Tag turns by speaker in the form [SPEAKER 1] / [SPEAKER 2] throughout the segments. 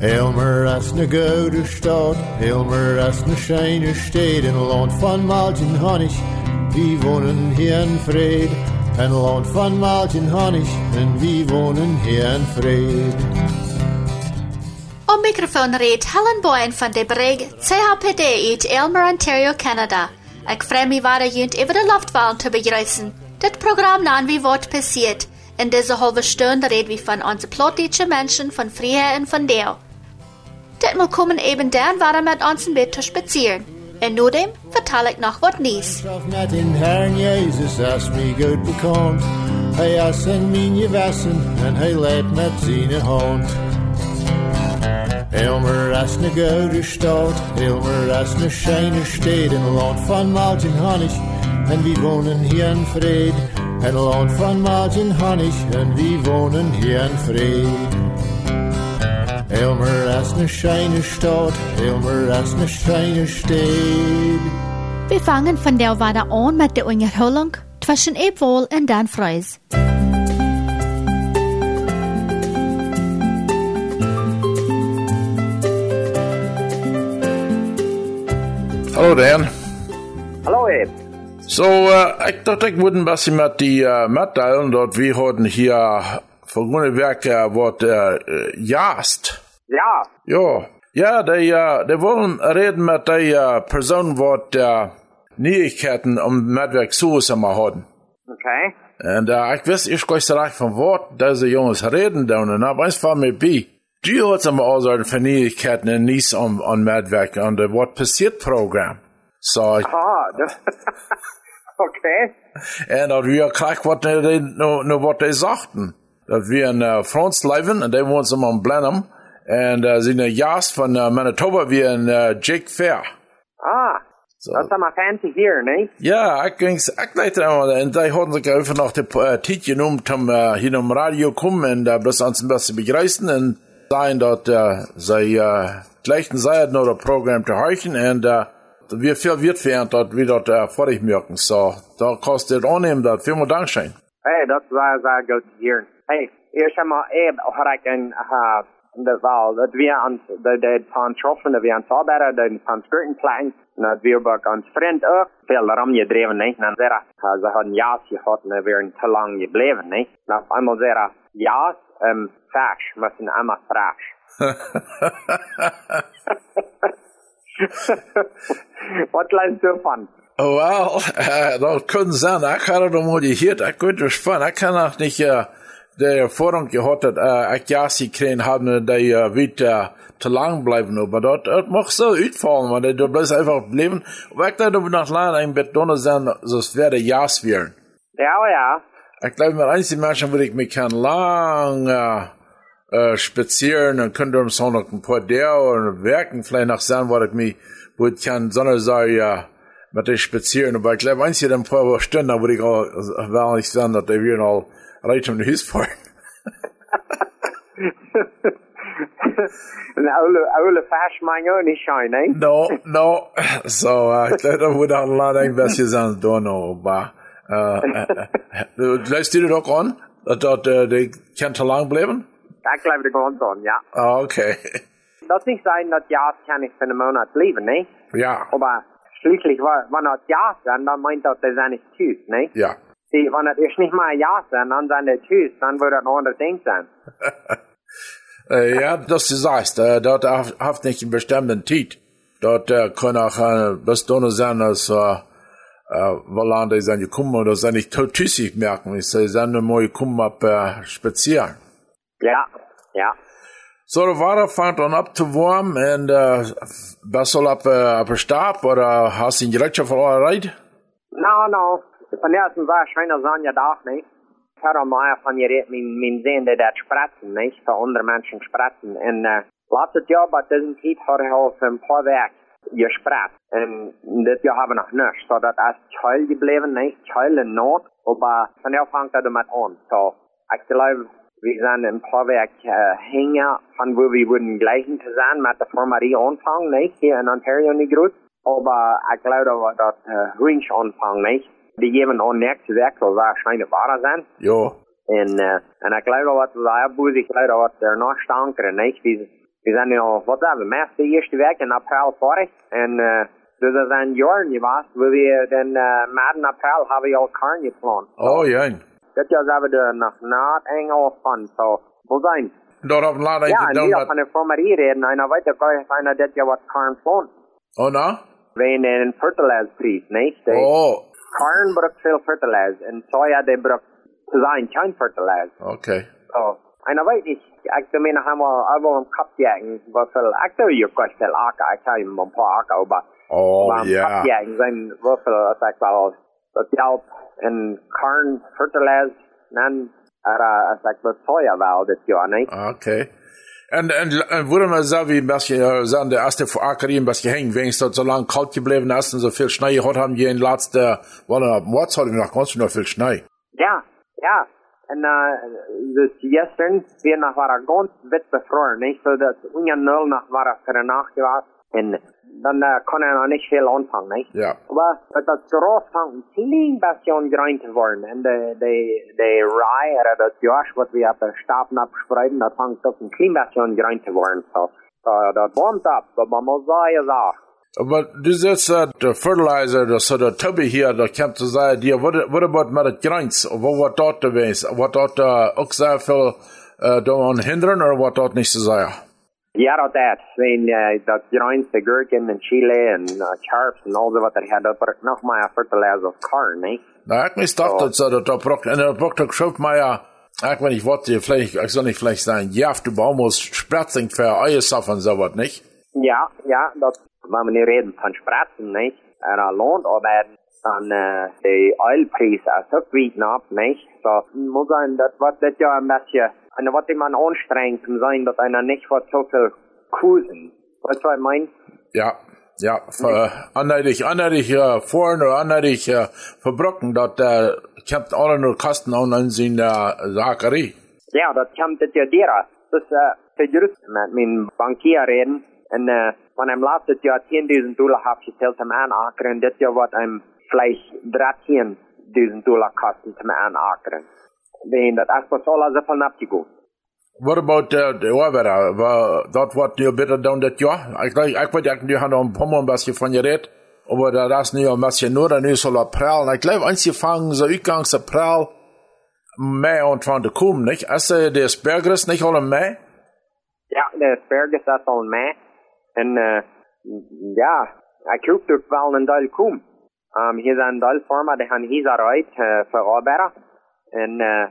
[SPEAKER 1] Elmer as na gouden stad, Elmer as na scheine steed, in land van Maltin Honnig, wie wohnen hier in Fried. Een land van Maltin Honnig, en wie wohnen hier in Fried.
[SPEAKER 2] Op microfoon reed Helen Boyen van de Brig, CHPD uit Elmer, Ontario, Canada. Ik vreem me waar junt over de luchtwalen te begrüßen. Dit programma naam wie wordt passiert. In deze halve stunde reden we van onze plottische mensen, van Vrijheid en van Deel. Dit moet komen eben dan waar met ons een beetje spazieren. En nu dem vertel ik nog wat nieuws.
[SPEAKER 1] Met in Herrn Jezus as me goed bekend. Hij as en mijn wessen en hij leidt met zijn hand. Elmer as na gouden stad, Elmer as na scheine steed, in land van Martin Honnig, en wie wohnen hier in Fried. In land van Martin Honnig, en wie wohnen hier in Fried. Elmer as na scheine stad, Elmer as na scheine steed.
[SPEAKER 2] Wir fangen von der Wada an mit der Unterhaltung zwischen Ebwohl und Dan Freus.
[SPEAKER 3] Hallo Dan.
[SPEAKER 4] Hallo Ed.
[SPEAKER 3] So, äh, ich dachte, ich würde ein bisschen mit die äh, mitteilen, dort wir heute hier vergrüne Werke, was äh, jast.
[SPEAKER 4] Ja,
[SPEAKER 3] Ja, ja, die, äh, die wollen reden mit der äh, Person, die äh, Neuigkeiten um Medwerk zusammen haben.
[SPEAKER 4] okay.
[SPEAKER 3] Und äh, ich weiß, ich weiß recht von Wort, diese Jungs reden da und aber eins von mir bei. Du hast immer also für Neuigkeiten in Nies um, um Medwerk und äh, was passiert Programm. So, ich,
[SPEAKER 4] Ah, das, okay.
[SPEAKER 3] En dat we krijgen wat de, nou, nou wat die sagten. Dat we in uh, Frans leven en die wonen ze in Blenheim. En uh, zijn een jaast van uh, Manitoba wie een uh, Jake Fair.
[SPEAKER 4] Ah, dat is maar fancy hier, nee?
[SPEAKER 3] Ja, ik ging, ik weet het allemaal. En die hadden zich even nog de uh, tijd genomen om uh, hier om radio komen en uh, bloß ons een beetje begrijpen. En zijn dat uh, zij uh, gleichen zij nog het programma te huichen. En uh, wie viel wird während dat wir dort uh, vorig merken. So, da kostet het aannemen dat. Vielen Dank schön.
[SPEAKER 4] Hey, dat was uh, goed te hier. Hey, eerst eenmaal Ed had ik een, uh, de wel, dat we aan de, de van troffen, dat we aan het arbeiden, de van skirtenplein, en dat we ook ons vriend ook veel ram gedreven, nee? En zeggen, uh, ze hadden jaas gehad en we waren te lang gebleven, nee? En op eenmaal zeggen, jaas, um, fash, müssen einmal frasch. Wat lijkt zo van?
[SPEAKER 3] Wel, uh, dat kan zijn. Ik had het om gehoord. Ik weet het van. Ik kan nog niet uh, de gehad dat uh, ik jas gekregen hadden die uh, wit uh, te lang blijven. Maar dat, dat mag zo uitvallen, maar dat blijft einfach ik dacht dat we nog langer een beetje donner zijn, zoals het weer jas weer.
[SPEAKER 4] Ja, ja.
[SPEAKER 3] Ik glaube, met einzige Menschen, wo ich mich kann lang uh, uh, spazieren und könnte am Sonntag ein paar der oder werken, vielleicht noch sagen, was ich mich, wo ich kann, sondern sagen, ja, mit den spazieren. Aber ich glaube, einzige ein paar Stunden, wo ich auch, will nicht sagen, dass wir noch recht um die Haus fahren.
[SPEAKER 4] Een oude, oude fash mijn ook niet zijn, hè?
[SPEAKER 3] No, no. So, uh, ich glaube, da würde auch leider ein bisschen sagen, da noch, aber, uh, uh, lässt du das auch an? Dass, dass uh, die kann zu lang bleiben?
[SPEAKER 4] Dat blijft er gewoon zo, ja.
[SPEAKER 3] Ah, okay.
[SPEAKER 4] Dat niet zijn dat ja, kan ik van een maand leven, nee?
[SPEAKER 3] Ja,
[SPEAKER 4] Aber schließlich, wa- wenn das ja sind, dann meint das, das ist nicht tschüss, ne?
[SPEAKER 3] ja.
[SPEAKER 4] Die, wenn das ist nicht mal ja sind, dann sind das tschüss, dann würde das ein anderes Ding sein.
[SPEAKER 3] Äh, ja, das du sagst, äh, dort haf- haft nicht einen bestimmten Tit. Dort äh, kann auch äh, das Donner sein, als äh, äh, weil die sind gekommen oder sind nicht tüssig merken. Ich sage, sind nur mal gekommen ab äh, spazieren.
[SPEAKER 4] Ja, ja.
[SPEAKER 3] So, da war er fand dann ab zu warm und äh, was soll ab, äh, ab Stab oder hast du ihn direkt schon verloren?
[SPEAKER 4] No, no. Van eerst was schijnen zijn je dag, nee? Ik had al maar van je reed mijn, mijn zin dat spratzen, nee? Voor andere mensen spratzen. En uh, laatste jaar, bij deze tijd, had ik al een paar weken gesprat. En dit jaar hebben we nog niks. So dat is child gebleven, nee? Child en nood. Maar van jou vangt dat met aan. So, ik geloof, we zijn een paar weken uh, hingen van waar we worden gleichen te zijn met de formarie aanvang, nee? Hier in Ontario niet groot. Aber ich glaube, das äh, ruhig anfangen, nicht? Die geben auch nächstes Werk, soll wahrscheinlich wahrer sein.
[SPEAKER 3] Jo,
[SPEAKER 4] Und, äh, und ich glaube, was da ist, ich glaube, was der noch stärker, nicht? Wie, we zijn nu al, wat hebben meest de eerste week in april vorig. En uh, dus dat zijn jaren, je was, we dan uh, maart en april hebben we al karn geplant.
[SPEAKER 3] Oh, ja.
[SPEAKER 4] Dit jaar zijn we er nog not engel van, zo, we zijn.
[SPEAKER 3] Daar hebben we later
[SPEAKER 4] Ja,
[SPEAKER 3] gedaan
[SPEAKER 4] en die
[SPEAKER 3] dat-
[SPEAKER 4] van de formerie reden, en dan weet ik ook, dit jaar wat karn plant.
[SPEAKER 3] Oh, nou?
[SPEAKER 4] Wij een fertilizerprijs, niet? De
[SPEAKER 3] Oh,
[SPEAKER 4] Karn brukt veel fertilizer, en soja, die brukt te zijn geen fertilizer.
[SPEAKER 3] okay.
[SPEAKER 4] So, en dan weet ik, ik doe mij nog helemaal, ik wil hem kapjagen, wat veel, ik doe hier kwijt veel akker, ik zou hem een paar akker, maar,
[SPEAKER 3] Oh,
[SPEAKER 4] maar
[SPEAKER 3] ja.
[SPEAKER 4] kapjagen zijn wat veel, dat ik wel, dat helpt, en karn fertilizer, dan, er, uh, ik wat soja wel dit jaar, niet?
[SPEAKER 3] Okay. En, en, en waarom zou we een beetje zijn de eerste voor Akkerie een beetje hängen, wegen dat so lang kalt gebleven ist und so viel Schnee gehabt haben, die in letzter, wann ab März hatten wir noch ganz noch viel Schnee.
[SPEAKER 4] Ja, ja. En uh, dus gisteren weer nog waren ganz wit bevroren, niet? Zodat ungefähr nul nog waren voor de nacht geweest. En dan uh, kon er nog niet veel aanvangen, niet?
[SPEAKER 3] Ja.
[SPEAKER 4] Aber dat dat groß van een klein beetje ongerein te worden. En de, de, de rye, oder dat jas wat we op de stapel abspreiden, dat hangt ook een klein ongerein te worden. So, so dat warmt op, dat man moet zeggen, zo.
[SPEAKER 3] Aber du sagst, uh, der Fertilizer, das so der Tubbe hier, da kommt zu sagen, dir, what, what about mit der Grenz? Wo wat dort gewesen? Wat dort uh, auch sehr viel uh, daran hindern, oder wat dort nicht zu sagen?
[SPEAKER 4] Ja, dat dat. Wenn uh, dat grijns, de gurken en chile en uh, charps en al wat er had, dat wordt nog maar fertilizer als karn, niet?
[SPEAKER 3] Na, ik mis dacht, dat ze dat braucht, en dat braucht ook schuld, maar ja, niet wat, je vielleicht, ik zal niet vielleicht sagen, ja, du baumst spritzing für Eiersaft und so was, nicht?
[SPEAKER 4] Ja, ja, dat, wenn we nu reden van spratzen, niet? En aan loonarbeid, dan uh, de oilprijs is ook weten op, niet? So, moet zijn dat wat dit jaar een beetje, en wat man anstrengt, om zijn dat einer niet wat zoveel koezen. Wat zou je meinen?
[SPEAKER 3] Ja, ja, für, anleidig, anleidig, uh, vorn oder anleidig, uh, verbrocken, dat, uh, kommt alle nur Kosten an in zijn, uh, Sakerie.
[SPEAKER 4] Ja, dat komt dit jaar dira. Dus, uh, verjuist met mijn bankier reden. En, uh, van hem laatste jaar 10.000 dollar heb gesteld om aanakeren. Dit jaar wordt hem vielleicht 13.000 dollar kosten om aanakeren. Den, dat is pas alles zoveel abgegaan.
[SPEAKER 3] What about uh, de Arbeiter? War, dat wat nu bitter dan dit jaar? Ik, ik, ik weet, ik nu had een paar Mal ein bisschen von geredet, aber da das nu ein bisschen nur, dann ist so April. Und ich glaube, angefangen, so Übergangs April, Mai und von der kommen, nicht? Ist äh, der Aspergers nicht alle Mai?
[SPEAKER 4] Ja, de asperges is al mee. En, uh, ja, ik hoop ook wel een deel kom. Um, hier zijn deel firma, die gaan hier eruit uh, voor arbeiden. En, uh,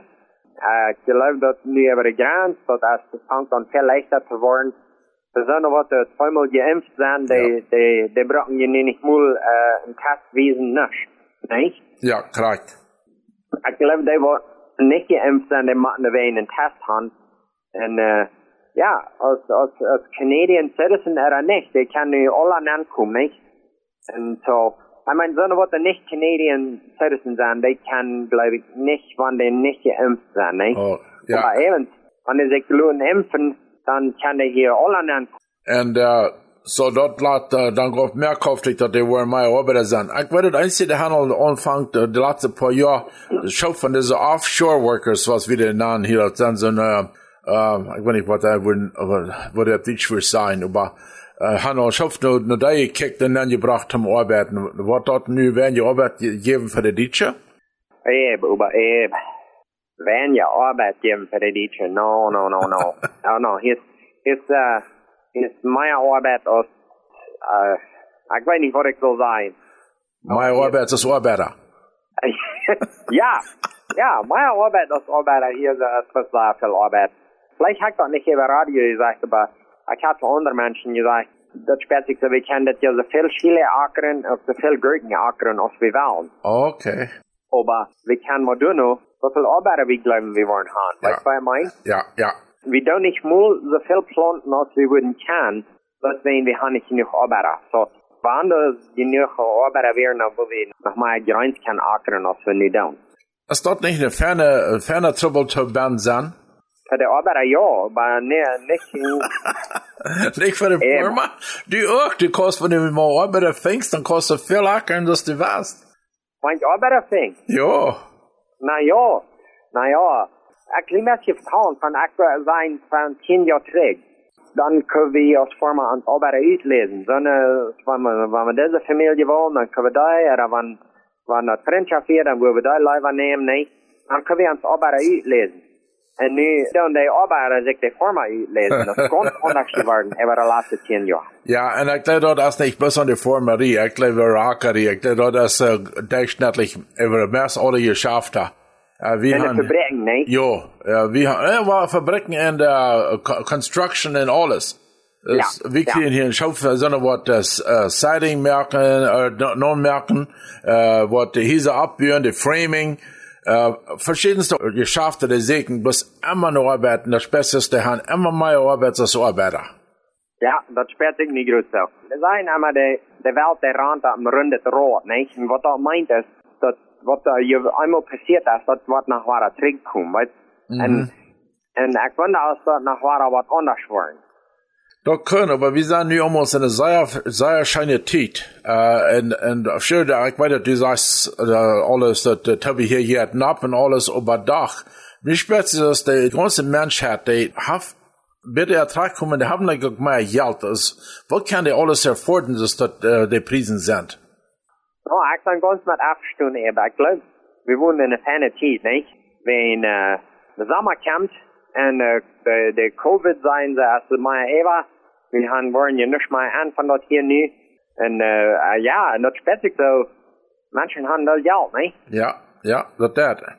[SPEAKER 4] ik geloof dat nu over de grens, dat als het hangt dan veel leichter te worden. Er nog wat uh, tweemaal geimpft zijn, die, die, die brauchen je niet meer uh, een testwezen niet. Nee?
[SPEAKER 3] Ja, korrekt.
[SPEAKER 4] Ik geloof die wat niet geimpft zijn, die moeten er weer een test hebben. En uh, ja, als, als, als Canadian citizen er niet. Die kan nu alle aankomen, niet? En zo, ik mijn, zo'n wat er niet Canadian citizen zijn, die kan, geloof ik, niet, wanneer die niet geimpft zijn, niet?
[SPEAKER 3] Oh, ja.
[SPEAKER 4] Maar even, wanneer ze gewoon impfen, dan kan die hier alle aankomen.
[SPEAKER 3] Und uh, so dort lat uh, dann gof mehr kauftig, dat die waren mehr Arbeiter sind. Ich weiß, das einzige, der Handel anfängt, uh, die letzten paar Jahre, das Schau von diese Offshore Workers, was wir den nennen hier, das sind so eine, uh, ich weiß nicht, was da würden, aber, wo der Deutsch für sein, aber, uh, Handel schafft nur, nur da gekickt und dann gebracht zum Arbeiten. Was dort nu werden die Arbeit gegeben für die Deutsche?
[SPEAKER 4] Eb, uber eb. Wenn je Arbeit geben für die Deutsche, no, no, no, no. no, no, hier ist, hier ist, uh, ist meine Arbeit aus, uh, ich weiß nicht, was ich soll sagen.
[SPEAKER 3] Meine Arbeit ist Arbeiter.
[SPEAKER 4] ja, ja, meine Arbeit als Arbeiter hier ist etwas sehr viel Arbeit. Vielleicht hat das nicht über Radio gesagt, aber ich habe zu anderen Menschen gesagt, das spätestens, wir kennen das ja so viel Chile ackern, und so viel Gurken ackern, als wir wollen.
[SPEAKER 3] Okay.
[SPEAKER 4] Aber wir können mal tun, so viel Arbeiter wir glauben, wir wollen haben.
[SPEAKER 3] Ja.
[SPEAKER 4] Weißt du, was ich meine?
[SPEAKER 3] Ja, ja.
[SPEAKER 4] Wir tun nicht mal so viel planten, als wir würden können, deswegen wir haben nicht genug Arbeiter. So, wann das genug Arbeiter wären, dann wo wir noch mal Grenz können ackern, als wir nicht tun.
[SPEAKER 3] Ist dort nicht eine ferne, ferne Trouble zu Band sein?
[SPEAKER 4] Für die Arbeiter ja, aber ne, nicht in,
[SPEAKER 3] Nicht für die
[SPEAKER 4] Eben.
[SPEAKER 3] Firma. Du auch, du kannst, wenn du mal Arbeiter fängst, dann kostet viel Ackern, dass du weißt.
[SPEAKER 4] wenn ich Arbeiter fing.
[SPEAKER 3] Ja.
[SPEAKER 4] Na ja, na ja. Ich will mir vertrauen von aktuell sein von 10 Jahren zurück. dann können wir als Firma ans Arbeit uitlesen. Dann, äh, wenn wir, wenn wir diese Familie wollen, dann können wir da, oder wenn, wenn das Freundschaft wird, dann wollen wir da Leute nehmen, ne? Dann En nu doen die arbeiders zich de Firma uitlezen. Dat ganz anders geworden over de laatste tien jaar.
[SPEAKER 3] Ja, en ik glaube, dat is niet bloß an die Formerie, ik glaube, Rockerie, ik glaube, dat is uh, durchschnittlich über mehr oder geschafft hat. Uh, wir
[SPEAKER 4] En de
[SPEAKER 3] haben,
[SPEAKER 4] fabrieken, ne?
[SPEAKER 3] jo, ja, wir haben, ja, wir Fabriken und Co- Construction und alles. Das,
[SPEAKER 4] Ja,
[SPEAKER 3] wir
[SPEAKER 4] ja.
[SPEAKER 3] kriegen hier in Schaufel, sondern was das uh, Siding merken, uh, non merken, uh, was die Hiese abführen, die Framing, uh, verschiedenste Geschäfte, die Segen, bloß immer noch arbeiten, das Beste haben immer mehr Arbeit als Arbeiter.
[SPEAKER 4] Ja, dat speelt ik niet goed zo. Er zijn allemaal de, de welt der rand dat een runde rood, ne? En wat dat meint is, dat wat je eenmaal passiert is, dat wat naar waar terugkomt, weet En, en ik wonder als dat naar waar wat anders wordt.
[SPEAKER 3] Da können, aber wir sind nu almost in einer sehr, sehr scheine Zeit. Äh, und, und schön, ich weiß, du sagst, äh, alles, das habe ich hier jetzt ab und alles über Dach. Wie spät ist das, die ganze Menschheit, die hat, bitte Ertrag kommen, die haben nicht mehr Geld. Das, was kann die alles erfordern, dass das, äh, die Prisen sind?
[SPEAKER 4] Oh, ik ben ganz met afgestoten hebben. Ik geloof, we wonen in een fijne tijd, niet? Wenn uh, de zomer komt en uh, de, de COVID zijn ze als de maar we gaan worden je aan van dat hier nu. En uh, uh, ja, en dat speelt zich zo. Mensen hebben dat geld, niet?
[SPEAKER 3] Ja, ja, dat dat.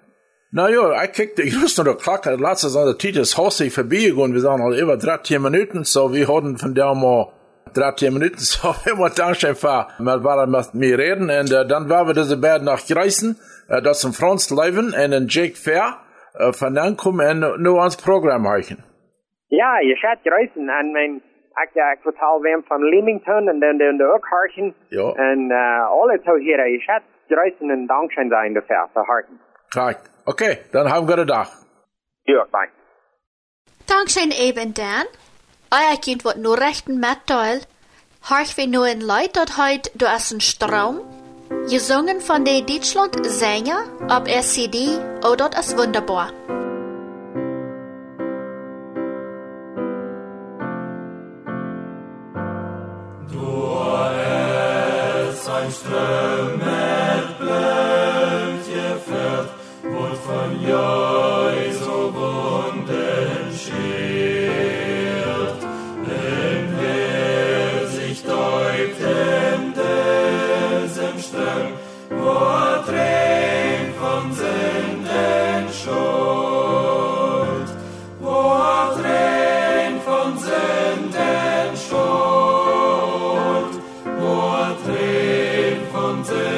[SPEAKER 3] Nou ja, ich kickte, ich wusste noch der Klacke, letztes Jahr der Titel ist Haus vorbeigegangen, wir sind halt über 13 Minuten, so wir hatten von der mal 13 Minuten, so wir Dankeschön für, wir waren mit mir reden, und äh, dann waren wir diese beiden nach Greißen, äh, das sind Franz Leuven und ein Jake Fair, äh, von dann kommen und nur ans Programm heichen.
[SPEAKER 4] Ja, je gaat reizen en mijn, ik, uh, ik vertel wem van Leamington en dan de, de ook harten.
[SPEAKER 3] Ja.
[SPEAKER 4] En uh, alle zo hier, je gaat reizen en dankzij zijn de ver, te harten.
[SPEAKER 3] Kijk, okay, dann haben wir den Tag.
[SPEAKER 4] Ja, bye.
[SPEAKER 2] Dankzij eben dan, euer Kind wordt nur rechten Metteil, harch wir nur in Leid dort heut du as ein Strom, gesungen von der Deutschland Sänger ob SCD oder dort as wunderbar.
[SPEAKER 5] Sein Johnson.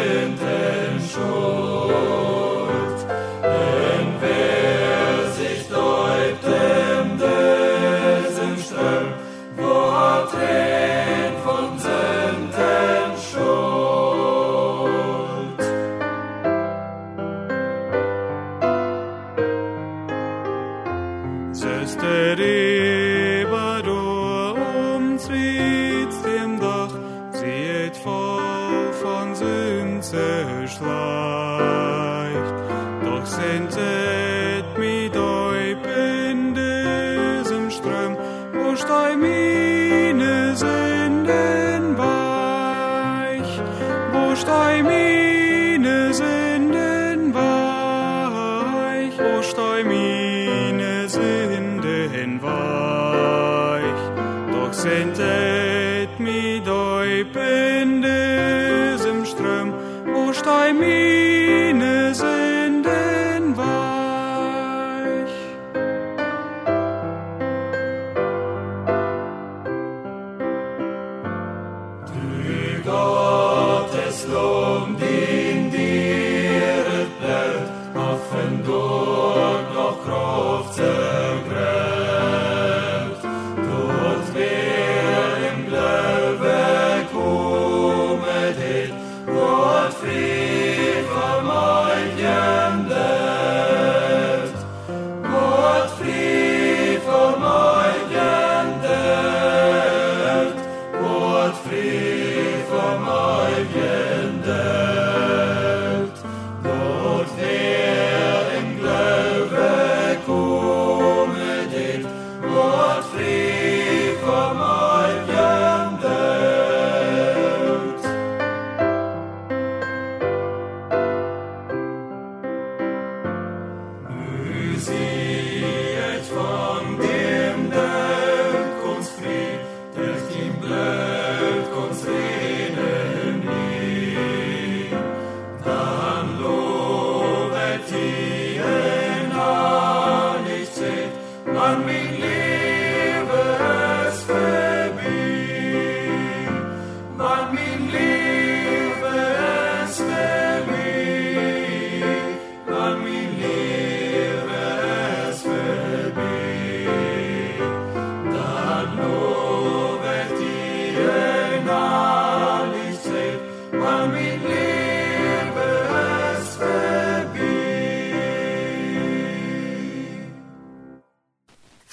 [SPEAKER 5] et mi doi pendes im ström, wo stei mi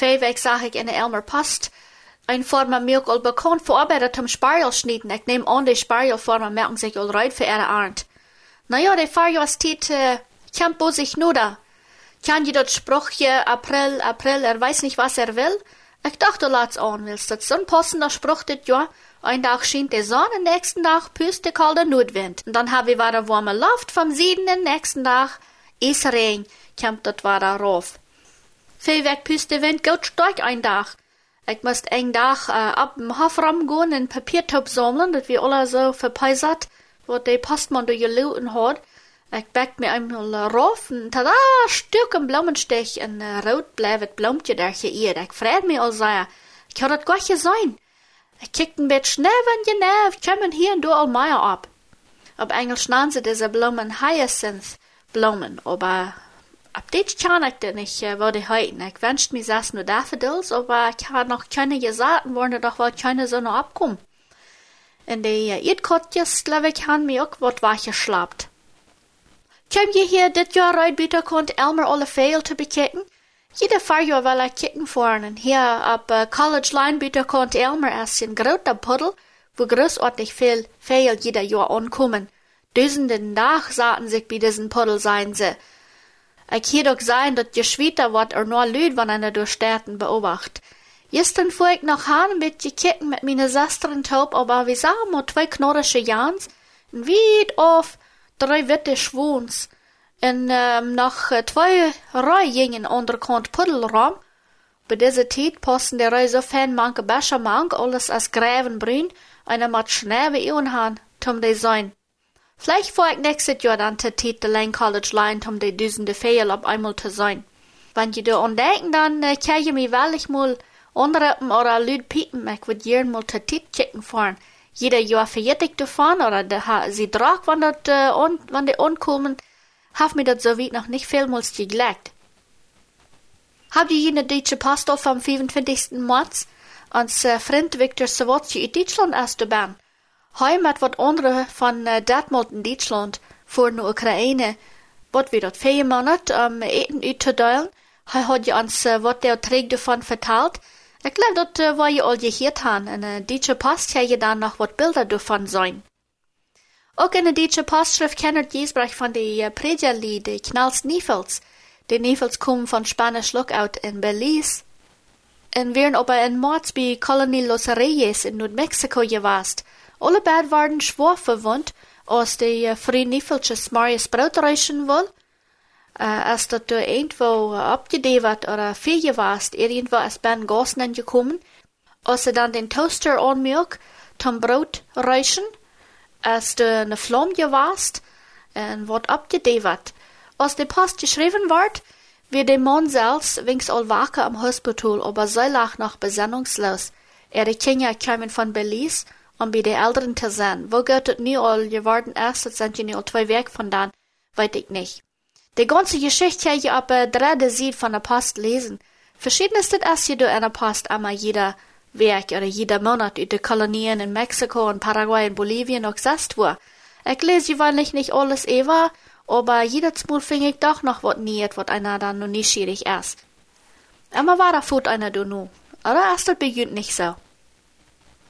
[SPEAKER 2] Vijf zag ik in de Elmer Post een forma milk bekend voorbereid om spargel schnieten. Ik neem aan de spargelformen merken zich al ruid voor ihre Arndt. Na ja, de Fahrjahrstiet äh, campo sich nur da. Kann je dat Spruchje April, April, er weiß nicht, was er will? Ich dachte, laat's an willst. Dat so ein passender Spruch dit Jahr. Ein Tag schien die Sonne, nächsten Tag püst der kalte Nordwind. Und dann hab ich wieder warme Luft vom Süden, den nächsten Tag is Regen, kommt dat wieder rauf. Der Wind gut stark ein Tag. Ich müsst ein Tag äh, ab dem Hofraum gehen und Papiertop sammeln, dat wir alle so verpeisert, wo der Postmann durch geluten hat. Ich back mir einmal rauf und tada, Stück im Blumenstich und uh, rot bleibt Blumtje der geëerd. Ich freut mich al sehr. Ich had dat gotje sein. Ich kickte ein bisschen Schnee, wenn je nerv, kommen hier und da all Meier ab. Auf Englisch nennen diese Blumen Hyacinth Blumen, aber ab dit kann ich denn nicht, äh, wo die heuten. Ich wünscht mir das nur Daffodils, aber ich habe noch keine gesagt worden, doch wohl keine so noch abkommen. In die uh, Eidkotjes, glaube ich, haben mir auch was wachgeschlappt. Kom je hier dit jaar uit bieten kont Elmer alle veel te bekijken? Jede Fahrjahr will er kicken vorne. Hier op uh, College Line bieten kont Elmer als een grote puddel, wo großartig viel veel jeder Jahr ankommen. Duizenden Tag zaten sich bei diesen Puddel sein sie. Ich hier doch sein, dat je schweter wat er wann einer durch Städten beobacht. Gestern fuhr ich noch han ein bisschen kicken mit meine Schwestern taub, aber wir sahen mal zwei knorrische Jans, weit auf, drei witte schwoens. En um, nach uh, twee rij gingen onderkant puddelram. Bei dieser Zeit posten der Rei so fan manke Becher mank, alles als Grävenbrün, einer mat Schnäbe ihren han, tum de sein. Vielleicht vor ich nächstes Jahr dann te Tit de Lane College Line, tum de düsende Fehl ab einmal zu sein. Wenn je da ontdecken, dann äh, kann je mi wellig mal onreppen oder lüd piepen, ich würd jern mal te Tit kicken fahren jeder Jahr verjettigt davon oder de, sie drag, wann dat, äh, on, wann de onkommen, haf mir dat so wie noch nicht vielmals gelegt. Habt ihr jene deutsche Pastor vom 25. März ans äh, Freund Viktor Sawotski in Deutschland erst mit wat andere von äh, Detmold in Deutschland vor der Ukraine, wat wir dort vier Monate um, eten uittedelen. Hij hat ja ans äh, wat der trägt davon vertelt, ik geloof dat uh, wat je al gehoord hebt. En uh, deze past heb je dan nog wat beelden daarvan zijn. Ook in de deze pastschrift kennert Jesbrach van de uh, de Knals Niefels. De Niefels komen van Spanisch Lookout in Belize. En werden op een moord bij Kolonie Los Reyes in Noord-Mexico gewaast. Alle beiden waren schwor verwund, als de uh, Vrij Niefeltjes Marius Broodreichen wil. Uh, als dat du irgendwo abgedevert oder viel warst, irgendwo als Ben Gosnen gekommen, als du dann den Toaster anmilk, zum Brot reichen, als du eine Flamme warst, und wat abgedevert. Als die Post geschrieben ward, wie der Mann selbst winks all wache am Hospital, aber sei lag noch besinnungslos. Die Kinder kamen von Belize, um bei Eltern zu sein. Wo geht es nie all geworden ist, sind ja nie all zwei Weg von dann, weiß ich nicht. Die ganze Geschichte habe ich ab äh, dritte Seite von der Post lesen. Verschieden ist erst jedoch in der Post einmal jeder Werk oder jeder Monat über Kolonien in Mexiko und Paraguay und Bolivien noch gesagt wurde. Ich lese gewöhnlich nicht alles eva, aber jedes Mal fing ich doch noch wat niet, wat einer dann noch nicht schwierig ist. Aber war da fut einer du nu. Ist das beginnt nicht so?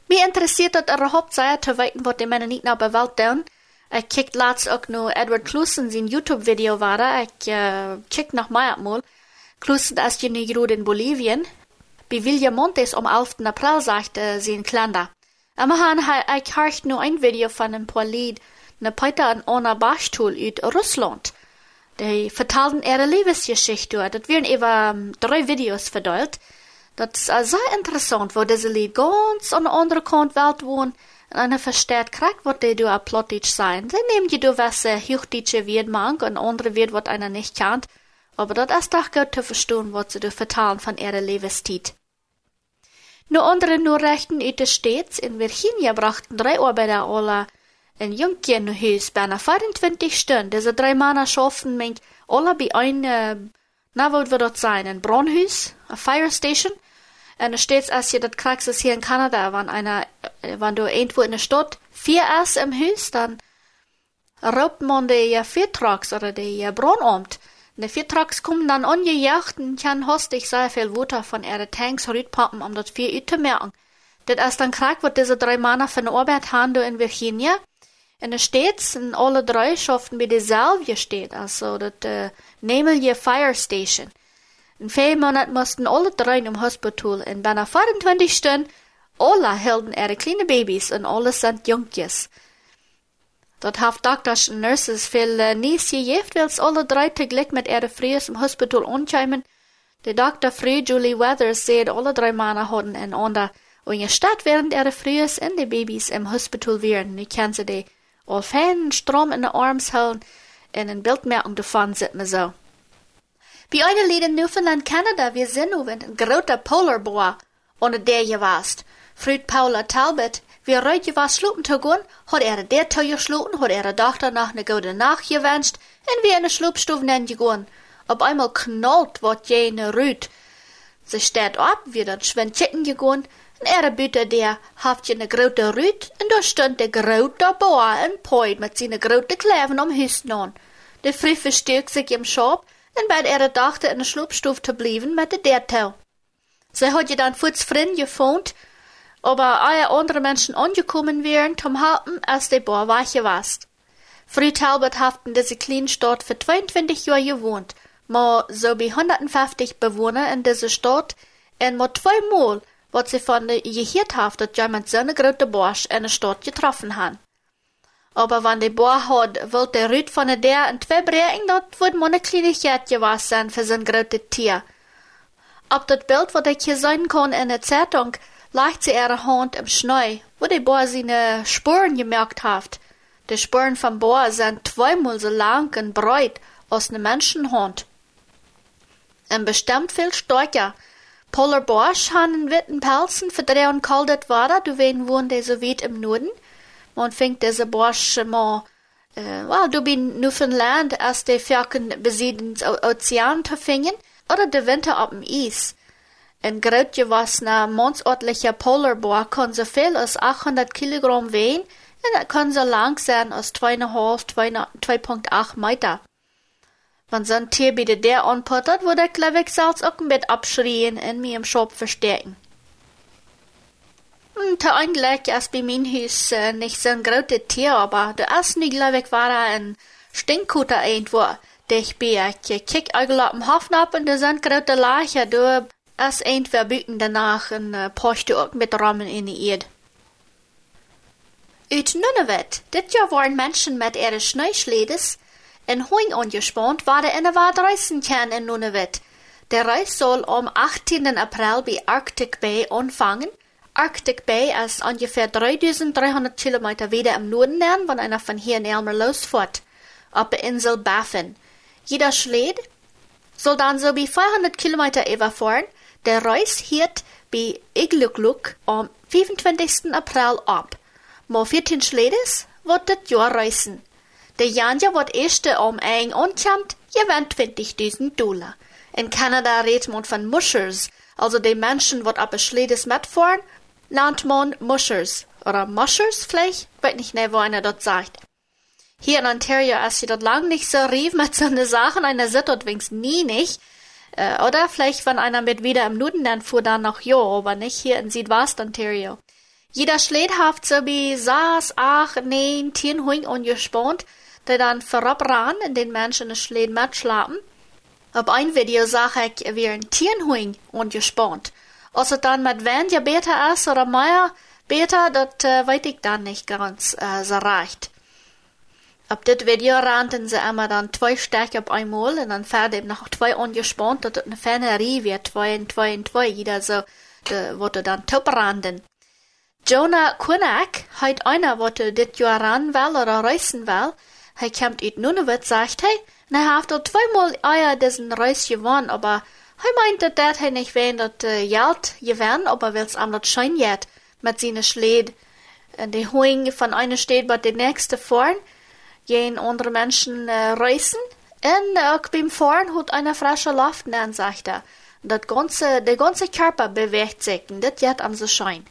[SPEAKER 2] Mir interessiert das überhaupt sehr zu weiten, was die Männer nicht noch bewältigt tun. Ich kick laatst ook nu Edward Clusen zijn YouTube-video waren. Ik uh, check nog maar eenmaal. Clusen is je niet in Bolivien. Bij Villamontes om 11. april sagte uh, zijn klanda. Maar han, ik harcht nu een video van een paar lied. Ne Peter an Ona Bachtool uit Russland. Die vertelden ihre Lebensgeschichte. Das werden über um, drei Videos verteilt. Das ist sehr interessant, wo diese Lied ganz an der anderen Kant Welt wohnen. En einer versteht krijgt wat die du a plottig sein. Sie nehmen die du was hochdeutsche wird mang und andere wird wat einer nicht kannt. Aber dat ist doch gut zu verstehen, was sie du vertalen von ihrer Lebenszeit. Nur andere nur rechten üte stets in Virginia brachten drei Arbeiter alle ein Jungchenhus beinahe 24 Stunden. Diese drei Männer schaffen mich alle bei ein, äh, na, wo wird dort sein? Ein Brandhus, a Fire Station, und stets als je dat kriegst es hier in Kanada, wenn einer, wenn du irgendwo in der Stadt vier ist im Haus, dann raubt man die Viertrags oder die Braunamt. De vier Trucks kommen dann angejacht und kann hostig sehr viel Wasser von ihre Tanks rüberpumpen, um das vier zu merken. Das erst dann krieg, wird diese drei Männer von der Arbeit haben in Virginia. En er steeds in alle drei schaften bij dezelfde steht, also dat uh, Nemelje Fire Station. In vier Monaten mussten alle drei im Hospital en bijna 24 Stunden alle hielden ihre kleine Babys en alle sind Junkjes. Dat heeft dokters en nurses veel uh, niets gegeven, wils alle drei tegelijk met ihre Vries im Hospital aankomen. De dokter Free Julie Weathers zei alle drei Männer hadden en ander in je stad während ihre Vries en de Babys im Hospital wären. Nu kennen ze die fijn Strom in de arms houden en een beeldmerking davon zit me zo. Bij eine Lied in Newfoundland, Canada, wir sind over een grote polarboa onder der geweest. Fruit Paula Talbot, wie reut gewas slopen te gaan, had er der toe gesloten, had er dochter nach ne gute Nacht gewünscht, en wie eine Schlupfstuf nen gegaan. Op einmal knallt wat jene Rüt. Sie steht ab, wie dat schwind chicken gegaan, en er büte der haft je ne grote Rüt, en daar stond de grote boa en poid met zijn grote kleven om huis aan. De vrouw versteekt zich im schop, en bij er dachte in de sloopstof te blijven met de dertouw. Zij had je dan voets vriend gevoond, aber alle andere Menschen angekommen wären, zum halten, als der Boer weiche warst. Frau Talbot haften diese kleine Stadt für 22 Jahre gewohnt, maar so wie 150 Bewohner in dieser Stadt, en maar zweimal, wat sie von der gehört haft, dass jemand so eine große Borsch in der Stadt getroffen hat. Aber wenn der Boer hat, wollte der Rüd von der in zwei bringen, dat wird man eine Kleinigkeit gewesen sein für so ein großes Tier. Ab das Bild, was ich hier sehen kann in der Zeitung, leicht sie ihre Hand im Schnee, wo der Boer seine Spuren gemerkt hat. Die Spuren vom Boer sind zweimal so lang und breit als eine Menschenhand. Und bestimmt viel stärker. Polar Bosch haben witten Pelzen und kaltet Wasser, du wen wohnt der so weit im Norden. Man fängt diese mal, äh, well, du bin Newfoundland, als der Ferken besiedeln Ozean zu finden, oder der Winter auf dem Eis. Ein großgewachsener, mondsörtlicher Polarboa kann so viel als 800 Kilogramm wehen und er kann so lang sein als 2,5, 2,8 Meter. Wenn so ein Tier bitte der anputtert, wird der Klevik selbst auch bisschen abschreien und mir im Shop verstärken. Eigentlich ist bei mir Haus äh, nicht so ein großes Tier, aber der erste Klevik war ein Stinkkutter irgendwo. Der ich bin, ich kick dem Hafen ab und da sind große Leichen, du als entweder büten danach en uh, poste ook met rammen in de eerd. Uit Nunavut, dit jaar waren mensen met ihre Schneeschledes en Hoing angespannt, waren in der reisen kann in Nunavut. Der Reis soll am 18. April bei Arctic Bay anfangen. Arctic Bay ist ungefähr 3300 Kilometer wieder im Norden wenn einer von hier in Elmer losfährt. Auf der Insel Baffin. Jeder Schled soll dann so wie 400 Kilometer überfahren der Reis hielt bei Iglukluk am 25. April ab. Maar 14 Schledes wird das Jahr reisen. Der Janja wird erste am Eng ankommt, gewinnt 20.000 Dollar. In Kanada redet man von Mushers, also die Menschen, die ab Schledes mitfahren, nennt man Mushers. Oder Mushers vielleicht? Weiß nicht mehr, wo einer dort sagt. Hier in Ontario ist sie dort lang nicht so rief mit so ne Sachen, einer sieht dort wenigstens nie nicht. Äh, oder vielleicht, wenn einer mit wieder im Norden dann fuhr, dann noch jo, aber nicht hier in Südwest-Ontario. Jeder Schlädhaft so wie saß, ach, nein, Tienhuing ungespannt, der dann verabran in den Menschen in Schläd mitschlafen. Auf ein Video sah ich, wie ein Tienhuing ungespannt. Also dann mit wenn ja besser ist oder mehr besser, das äh, weiß ich dann nicht ganz äh, so reicht. Op dit video rannten ze immer dann zwei Stärke auf einmal und dann fährt eben noch zwei angespannt, dass eine feine Rie wird, zwei und zwei und zwei, jeder so, de, wurde dann top randen. Jonah Quinnack, heut einer, wollte dit Jahr ran will oder reisen will, er kommt ut Nunavut, sagt, hey, na, er hat dort zweimal Eier diesen Reis gewonnen, aber er meinte, dat er nicht wen dat äh, Geld gewonnen, aber will's am dat schein jet, mit seine Schläd, und die Hoing von einer steht bei der nächste vorn, Jen andere Menschen äh, reisen. Und auch beim Fahren hat einer frische Luft nehmen, sagt er. Das ganze, der ganze Körper bewegt sich und das wird am so schein.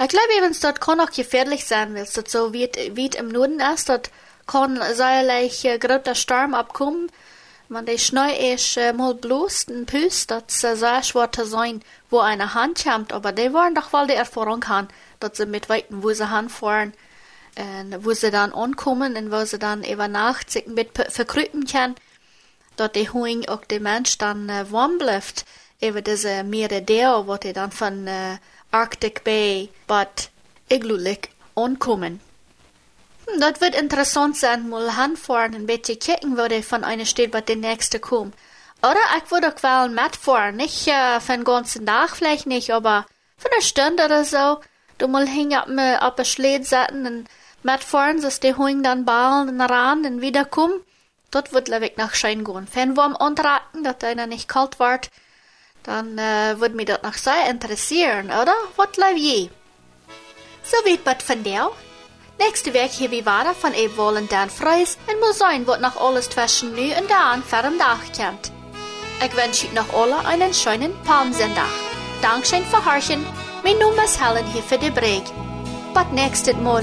[SPEAKER 2] Ich glaube übrigens, das kann auch gefährlich sein, weil es so wie, wie im Norden ist, das kann sicherlich äh, großer Sturm abkommen, Want die Schnee ist äh, mal bloß ein Püs, dat ze sehr schwer zu sein, wo eine Hand kommt, aber die waren doch wohl die Erfahrung haben, dass sie mit weiten, wo sie hinfahren, und wo sie dann ankommen und wo sie dann über Nacht sich mit verkrüpen können, dat die Hoing auch der Mensch dann äh, warm bleibt, über diese Meere wo die dann von äh, Arctic Bay, but iglulik ankommen. Dat wird interessant sein, mal hinfahren ein bisschen kicken würde von einer Stadt, was die nächste kommt. Oder ich würde auch wel mitfahren, nicht äh, für den ganzen Tag vielleicht nicht, aber für eine Stunde oder so. Du mal hing ab mir ab ein Schlät setzen und mitfahren, dass die Huing dann ballen ran und wiederkommen. Dort wird Lewig nach Schein gehen. Wenn wir am anraten, dass einer nicht kalt wird, dann äh, würde mich das noch sehr interessieren, oder? Was leib je? So weit was von dir. Nächste Woche hier wie weiter von eben wollen Dan Freis und muss sein, was noch alles zwischen nu dann für den Tag kommt. Ich wünsche euch noch alle einen schönen Palmsonntag. Dankeschön für Horchen. Mein Name ist Helen hier für die Breg. Bis nächstes Mal.